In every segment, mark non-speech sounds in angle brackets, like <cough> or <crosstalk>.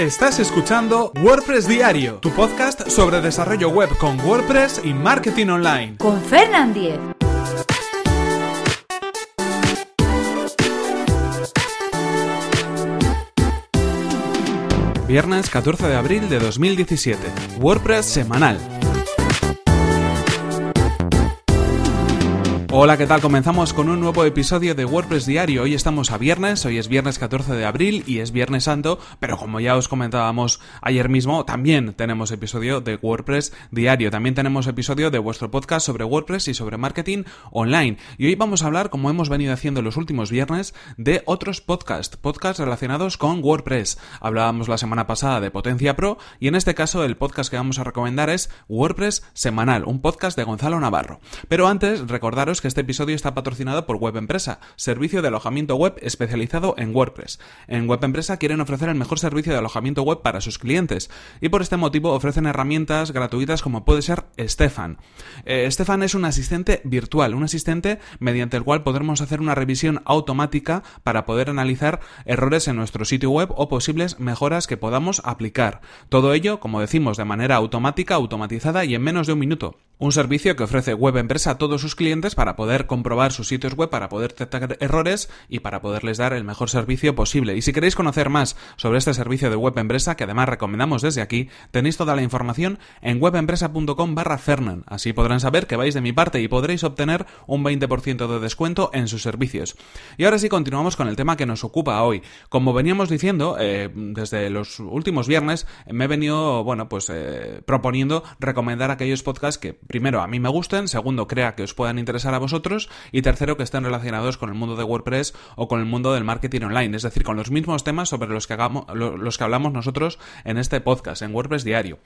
Estás escuchando WordPress Diario, tu podcast sobre desarrollo web con WordPress y marketing online. Con Fernand Diez. Viernes 14 de abril de 2017. WordPress semanal. Hola, ¿qué tal? Comenzamos con un nuevo episodio de WordPress Diario. Hoy estamos a viernes, hoy es viernes 14 de abril y es viernes santo, pero como ya os comentábamos ayer mismo, también tenemos episodio de WordPress Diario. También tenemos episodio de vuestro podcast sobre WordPress y sobre marketing online. Y hoy vamos a hablar, como hemos venido haciendo los últimos viernes, de otros podcasts, podcasts relacionados con WordPress. Hablábamos la semana pasada de Potencia Pro y en este caso el podcast que vamos a recomendar es WordPress Semanal, un podcast de Gonzalo Navarro. Pero antes, recordaros que este episodio está patrocinado por Web Empresa, servicio de alojamiento web especializado en WordPress. En Web Empresa quieren ofrecer el mejor servicio de alojamiento web para sus clientes y por este motivo ofrecen herramientas gratuitas como puede ser Stefan. Eh, Stefan es un asistente virtual, un asistente mediante el cual podremos hacer una revisión automática para poder analizar errores en nuestro sitio web o posibles mejoras que podamos aplicar. Todo ello, como decimos, de manera automática, automatizada y en menos de un minuto. Un servicio que ofrece Web Empresa a todos sus clientes para poder comprobar sus sitios web, para poder detectar errores y para poderles dar el mejor servicio posible. Y si queréis conocer más sobre este servicio de Web Empresa, que además recomendamos desde aquí, tenéis toda la información en webempresa.com barra Fernan. Así podrán saber que vais de mi parte y podréis obtener un 20% de descuento en sus servicios. Y ahora sí continuamos con el tema que nos ocupa hoy. Como veníamos diciendo, eh, desde los últimos viernes me he venido, bueno, pues eh, proponiendo recomendar aquellos podcasts que primero, a mí me gusten, segundo, crea que os puedan interesar a vosotros y tercero, que estén relacionados con el mundo de WordPress o con el mundo del marketing online, es decir, con los mismos temas sobre los que, hagamos, los que hablamos nosotros en este podcast, en WordPress Diario.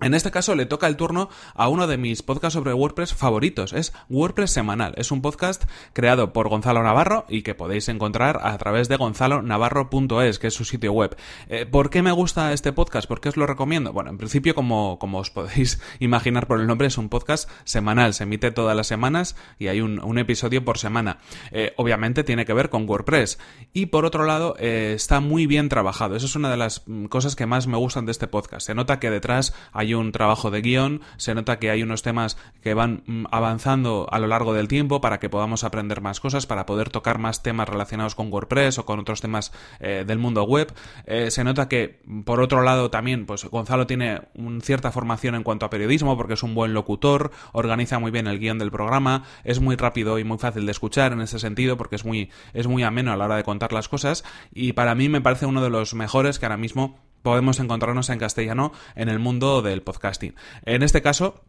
En este caso le toca el turno a uno de mis podcasts sobre WordPress favoritos. Es WordPress Semanal. Es un podcast creado por Gonzalo Navarro y que podéis encontrar a través de gonzalonavarro.es, que es su sitio web. Eh, ¿Por qué me gusta este podcast? ¿Por qué os lo recomiendo? Bueno, en principio, como, como os podéis <laughs> imaginar por el nombre, es un podcast semanal. Se emite todas las semanas y hay un, episodio por semana. Eh, obviamente tiene que ver con WordPress. Y por otro lado, eh, está muy bien trabajado. Eso es una de las mm, cosas que más me gustan de este podcast. Se nota que detrás hay un trabajo de guion, se nota que hay unos temas que van mm, avanzando a lo largo del tiempo para que podamos aprender más cosas, para poder tocar más temas relacionados con WordPress o con otros temas eh, del mundo web. Eh, se nota que, por otro lado, también, pues Gonzalo tiene cierta formación en cuanto a periodismo, porque es un buen locutor, organiza muy bien el guion del programa, es muy rápido y muy fácil de escuchar en ese sentido, porque es muy, es muy ameno a la hora de contar las cosas, y para mí me parece uno de los mejores que ahora mismo podemos encontrarnos en castellano en el mundo del podcasting. En este caso,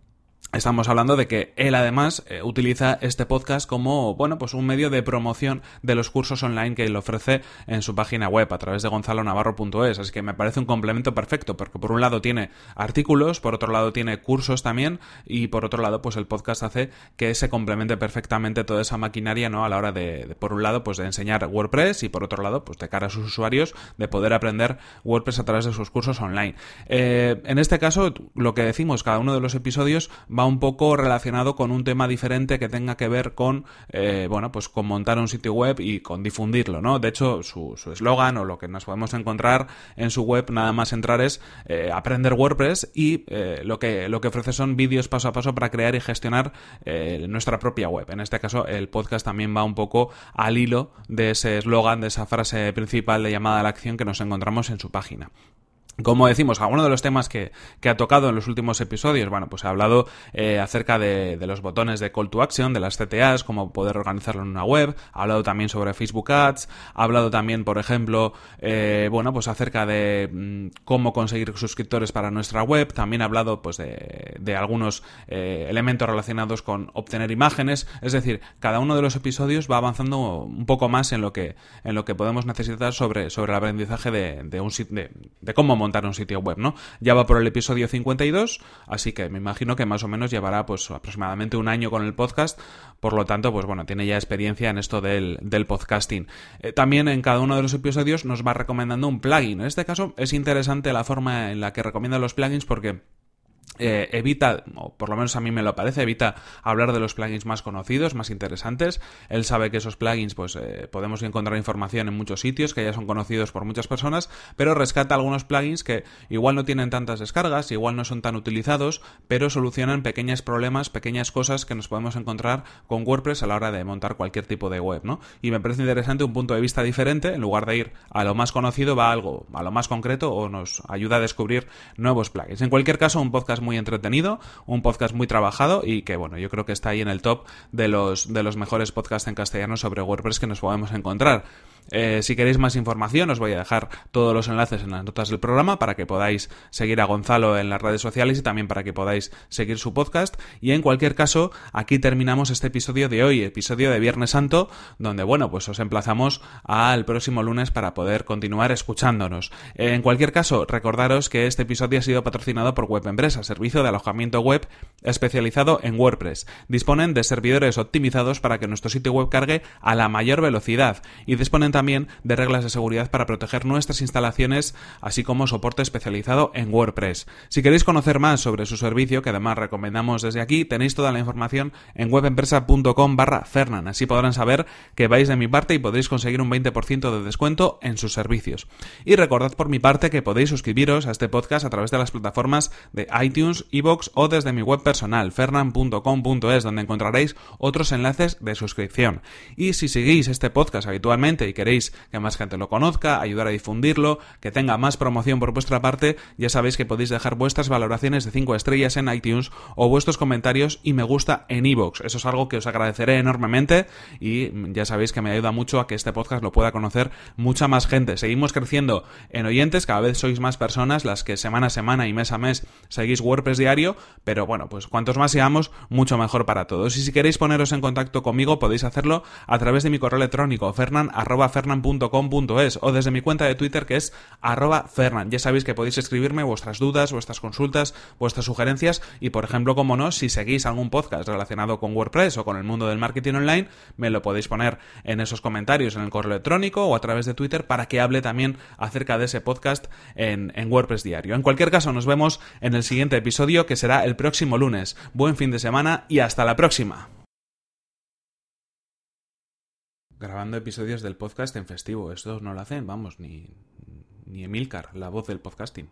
Estamos hablando de que él además eh, utiliza este podcast como, bueno, pues un medio de promoción de los cursos online que él ofrece en su página web a través de gonzalonavarro.es. Así que me parece un complemento perfecto porque por un lado tiene artículos, por otro lado tiene cursos también y por otro lado pues el podcast hace que se complemente perfectamente toda esa maquinaria, ¿no? A la hora de, por un lado, pues de enseñar WordPress y por otro lado, pues de cara a sus usuarios de poder aprender WordPress a través de sus cursos online. Eh, en este caso, lo que decimos, cada uno de los episodios va un poco relacionado con un tema diferente que tenga que ver con, eh, bueno, pues con montar un sitio web y con difundirlo, ¿no? De hecho, su eslogan o lo que nos podemos encontrar en su web, nada más entrar es eh, aprender WordPress y eh, lo, que, lo que ofrece son vídeos paso a paso para crear y gestionar nuestra propia web. En este caso, el podcast también va un poco al hilo de ese eslogan, de esa frase principal de llamada a la acción que nos encontramos en su página. Como decimos, algunos de los temas que, ha tocado en los últimos episodios, bueno, pues ha hablado eh, acerca de, los botones de call to action, de las CTAs, cómo poder organizarlo en una web, ha hablado también sobre Facebook Ads, ha hablado también, por ejemplo, eh, bueno, pues acerca de mm, cómo conseguir suscriptores para nuestra web, también ha hablado pues de, algunos eh, elementos relacionados con obtener imágenes, es decir, cada uno de los episodios va avanzando un poco más en lo que, en lo que podemos necesitar sobre, sobre el aprendizaje de, de un de, de cómo montar un sitio web, ¿no? Ya va por el episodio 52, así que me imagino que más o menos llevará pues aproximadamente un año con el podcast, por lo tanto, pues bueno, tiene ya experiencia en esto del, podcasting. Eh, también en cada uno de los episodios nos va recomendando un plugin. En este caso es interesante la forma en la que recomienda los plugins porque eh, evita, o por lo menos a mí me lo parece, evita hablar de los plugins más conocidos, más interesantes. Él sabe que esos plugins, pues eh, podemos encontrar información en muchos sitios, que ya son conocidos por muchas personas, pero rescata algunos plugins que igual no tienen tantas descargas, igual no son tan utilizados, pero solucionan pequeños problemas, pequeñas cosas que nos podemos encontrar con WordPress a la hora de montar cualquier tipo de web, ¿no? Y me parece interesante un punto de vista diferente, en lugar de ir a lo más conocido, va a algo, a lo más concreto o nos ayuda a descubrir nuevos plugins. En cualquier caso, un podcast muy entretenido, un podcast muy trabajado y que, bueno, yo creo que está ahí en el top de los, de los mejores podcasts en castellano sobre WordPress que nos podemos encontrar. Eh, si queréis más información, os voy a dejar todos los enlaces en las notas del programa para que podáis seguir a Gonzalo en las redes sociales y también para que podáis seguir su podcast. Y en cualquier caso, aquí terminamos este episodio de hoy, episodio de Viernes Santo, donde, bueno, pues os emplazamos al próximo lunes para poder continuar escuchándonos. En cualquier caso, recordaros que este episodio ha sido patrocinado por Web Empresa, servicio de alojamiento web especializado en WordPress. Disponen de servidores optimizados para que nuestro sitio web cargue a la mayor velocidad y disponen también de reglas de seguridad para proteger nuestras instalaciones, así como soporte especializado en WordPress. Si queréis conocer más sobre su servicio, que además recomendamos desde aquí, tenéis toda la información en webempresa.com barra Fernan. Así podrán saber que vais de mi parte y podréis conseguir un 20% de descuento en sus servicios. Y recordad por mi parte que podéis suscribiros a este podcast a través de las plataformas de iTunes, iBox o desde mi web personal, fernan.com.es, donde encontraréis otros enlaces de suscripción. Y si seguís este podcast habitualmente y que queréis que más gente lo conozca, ayudar a difundirlo, que tenga más promoción por vuestra parte, ya sabéis que podéis dejar vuestras valoraciones de 5 estrellas en iTunes o vuestros comentarios y me gusta en iVoox. Eso es algo que os agradeceré enormemente y ya sabéis que me ayuda mucho a que este podcast lo pueda conocer mucha más gente. Seguimos creciendo en oyentes, cada vez sois más personas las que semana a semana y mes a mes seguís WordPress diario, pero bueno, pues cuantos más seamos, mucho mejor para todos. Y si queréis poneros en contacto conmigo, podéis hacerlo a través de mi correo electrónico, fernan fernan.com.es o desde mi cuenta de Twitter que es arroba fernan. Ya sabéis que podéis escribirme vuestras dudas, vuestras consultas, vuestras sugerencias y, por ejemplo, como no, si seguís algún podcast relacionado con WordPress o con el mundo del marketing online, me lo podéis poner en esos comentarios en el correo electrónico o a través de Twitter para que hable también acerca de ese podcast en, en WordPress diario. En cualquier caso, nos vemos en el siguiente episodio que será el próximo lunes. Buen fin de semana y hasta la próxima grabando episodios del podcast en festivo. Estos no lo hacen, vamos, ni, ni Emilcar, la voz del podcasting.